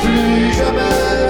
plus jamais.